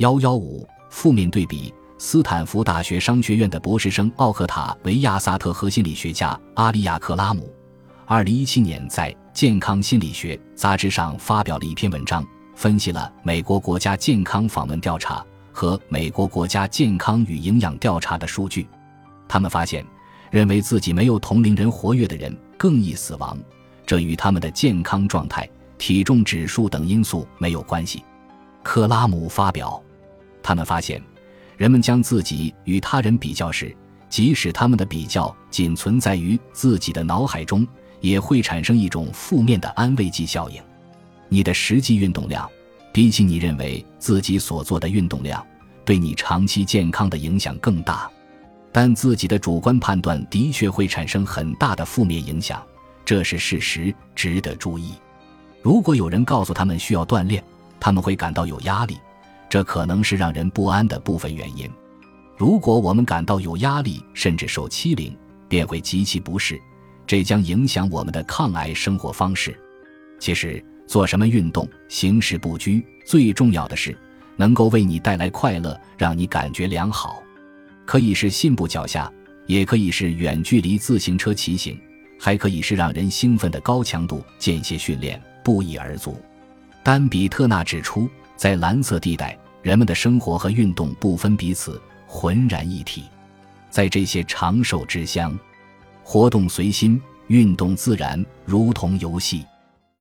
幺幺五负面对比：斯坦福大学商学院的博士生奥克塔维亚·萨特和心理学家阿利亚·克拉姆，二零一七年在《健康心理学》杂志上发表了一篇文章，分析了美国国家健康访问调查和美国国家健康与营养调查的数据。他们发现，认为自己没有同龄人活跃的人更易死亡，这与他们的健康状态、体重指数等因素没有关系。克拉姆发表。他们发现，人们将自己与他人比较时，即使他们的比较仅存在于自己的脑海中，也会产生一种负面的安慰剂效应。你的实际运动量，比起你认为自己所做的运动量，对你长期健康的影响更大。但自己的主观判断的确会产生很大的负面影响，这是事实，值得注意。如果有人告诉他们需要锻炼，他们会感到有压力。这可能是让人不安的部分原因。如果我们感到有压力，甚至受欺凌，便会极其不适，这将影响我们的抗癌生活方式。其实，做什么运动，行事不拘，最重要的是能够为你带来快乐，让你感觉良好。可以是信步脚下，也可以是远距离自行车骑行，还可以是让人兴奋的高强度间歇训练，不一而足。丹比特纳指出。在蓝色地带，人们的生活和运动不分彼此，浑然一体。在这些长寿之乡，活动随心，运动自然，如同游戏。